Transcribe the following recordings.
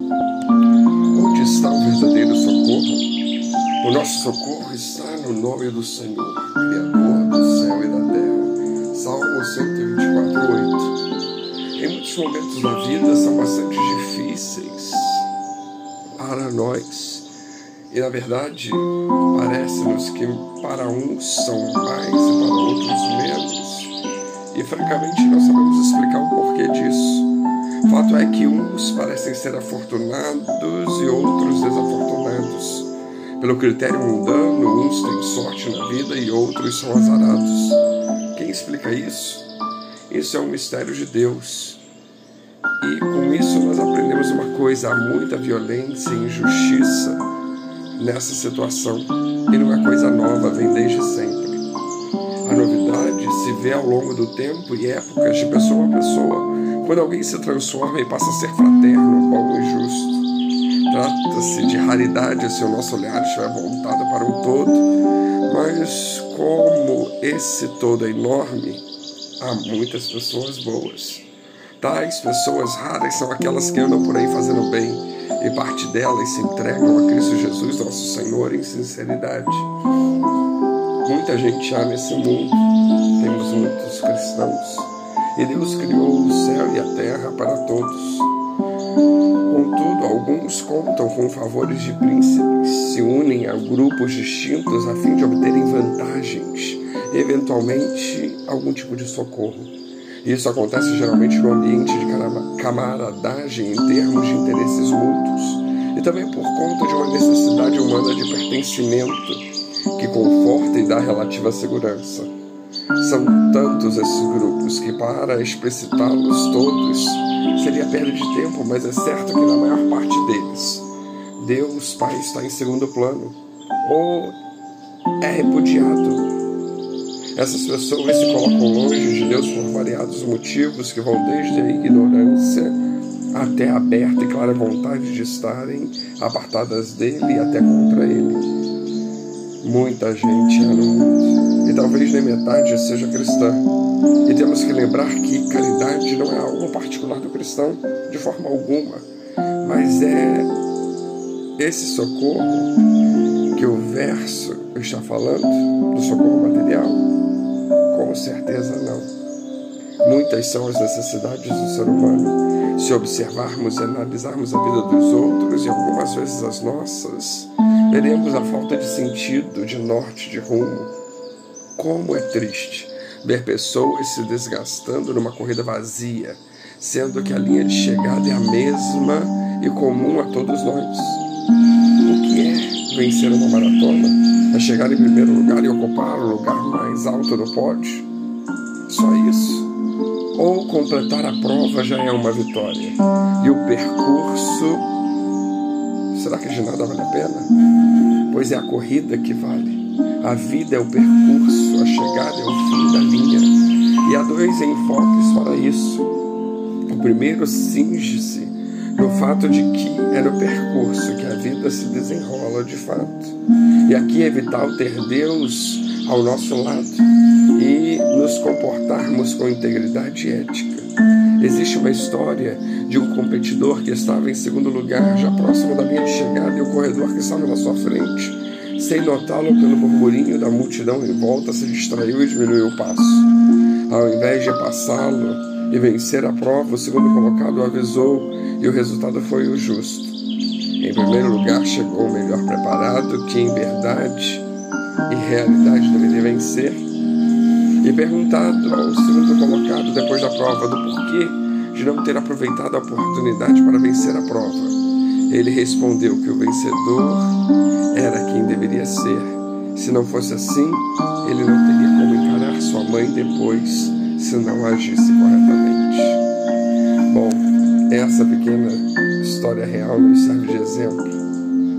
Onde está o verdadeiro socorro? O nosso socorro está no nome do Senhor, Criador do céu e da terra. Salmo 124, 8. Em muitos momentos da vida são bastante difíceis para nós. E na verdade, parece-nos que para uns são mais e para outros menos. E francamente não sabemos explicar o porquê disso. Fato é que uns parecem ser afortunados e outros desafortunados. Pelo critério mundano, uns têm sorte na vida e outros são azarados. Quem explica isso? Isso é um mistério de Deus. E com isso nós aprendemos uma coisa: há muita violência e injustiça nessa situação. E não é coisa nova, vem desde sempre. A novidade se vê ao longo do tempo e épocas de pessoa a pessoa quando alguém se transforma e passa a ser fraterno, bom e justo. Trata-se de raridade se o nosso olhar estiver voltado para um todo, mas como esse todo é enorme, há muitas pessoas boas. Tais pessoas raras são aquelas que andam por aí fazendo bem, e parte delas se entregam a Cristo Jesus, nosso Senhor, em sinceridade. Muita gente há nesse mundo, temos muitos cristãos e Deus criou o céu e a terra para todos. Contudo, alguns contam com favores de príncipes, se unem a grupos distintos a fim de obterem vantagens, eventualmente algum tipo de socorro. Isso acontece geralmente no ambiente de camaradagem em termos de interesses mútuos e também por conta de uma necessidade humana de pertencimento que conforta e dá relativa segurança. São tantos esses grupos que, para explicitá-los todos, seria perda de tempo, mas é certo que na maior parte deles, Deus Pai está em segundo plano ou é repudiado. Essas pessoas se colocam longe de Deus por variados motivos que vão desde a ignorância até a aberta e clara vontade de estarem apartadas dele e até contra ele. Muita gente há no e talvez nem metade seja cristã. E temos que lembrar que caridade não é algo particular do cristão, de forma alguma, mas é esse socorro que o verso está falando, do socorro material? Com certeza não. Muitas são as necessidades do ser humano. Se observarmos e analisarmos a vida dos outros e algumas vezes as nossas, veremos a falta de sentido, de norte, de rumo. Como é triste ver pessoas se desgastando numa corrida vazia, sendo que a linha de chegada é a mesma e comum a todos nós. O que é vencer uma maratona? É chegar em primeiro lugar e ocupar o lugar mais alto no pódio? Só isso? Ou completar a prova já é uma vitória? E o percurso, será que de nada vale a pena? pois é a corrida que vale. A vida é o percurso, a chegada é o fim da linha. E há dois enfoques para isso. O primeiro cinge-se no fato de que é no percurso que a vida se desenrola de fato. E aqui é vital ter Deus ao nosso lado e nos comportarmos com integridade ética. Existe uma história de um competidor que estava em segundo lugar, já próximo da linha de chegada, e o corredor que estava na sua frente, sem notá-lo pelo burburinho da multidão em volta, se distraiu e diminuiu o passo. Ao invés de passá-lo e vencer a prova, o segundo colocado avisou e o resultado foi o justo. Em primeiro lugar, chegou o melhor preparado, que em verdade e realidade deveria vencer. E perguntado ao segundo colocado depois da prova do porquê de não ter aproveitado a oportunidade para vencer a prova. Ele respondeu que o vencedor era quem deveria ser. Se não fosse assim, ele não teria como encarar sua mãe depois se não agisse corretamente. Bom, essa pequena história real nos serve de exemplo.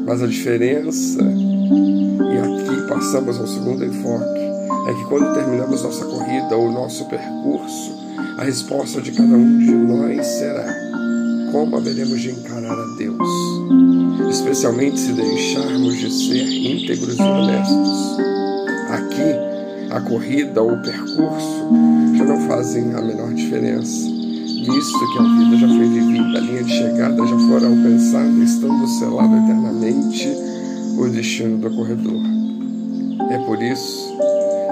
Mas a diferença, e aqui passamos ao segundo enfoque, é que quando terminamos nossa corrida ou nosso percurso, a resposta de cada um de nós será: como haveremos de encarar a Deus? Especialmente se deixarmos de ser íntegros e honestos. Aqui, a corrida ou o percurso já não fazem a menor diferença. visto que a vida já foi vivida, a linha de chegada já foi alcançada, estando selado eternamente o destino do corredor. É por isso,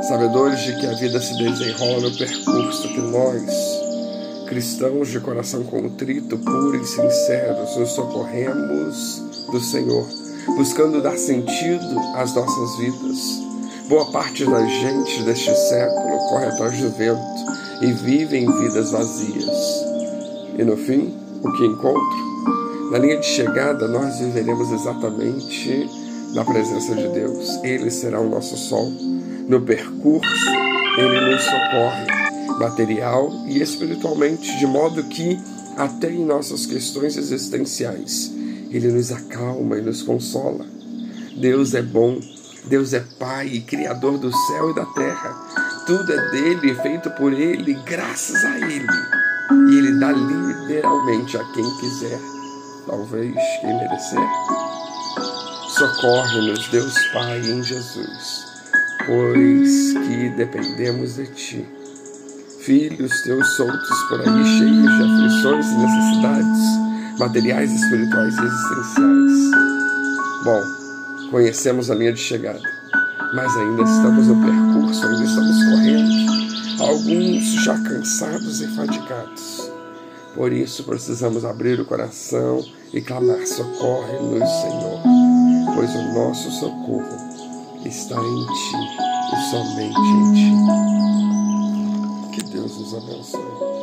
sabedores de que a vida se desenrola no percurso que nós, cristãos de coração contrito, puro e sinceros, nos socorremos do Senhor, buscando dar sentido às nossas vidas. Boa parte da gente deste século corre atrás do vento e vivem vidas vazias. E no fim, o que encontro? Na linha de chegada, nós viveremos exatamente na presença de Deus. Ele será o nosso sol. No percurso, ele nos socorre, material e espiritualmente, de modo que, até em nossas questões existenciais, ele nos acalma e nos consola. Deus é bom, Deus é Pai e Criador do céu e da terra. Tudo é dele, feito por ele, graças a ele. E ele dá literalmente a quem quiser, talvez quem merecer. Socorre-nos, Deus Pai, em Jesus, pois que dependemos de Ti. Filhos teus soltos por aí, cheios de aflições e necessidades materiais, espirituais e existenciais. Bom, conhecemos a linha de chegada, mas ainda estamos no percurso, ainda estamos correndo, alguns já cansados e fatigados. Por isso precisamos abrir o coração e clamar: socorre-nos, Senhor, pois o nosso socorro está em Ti e somente em Ti. Que Deus nos abençoe.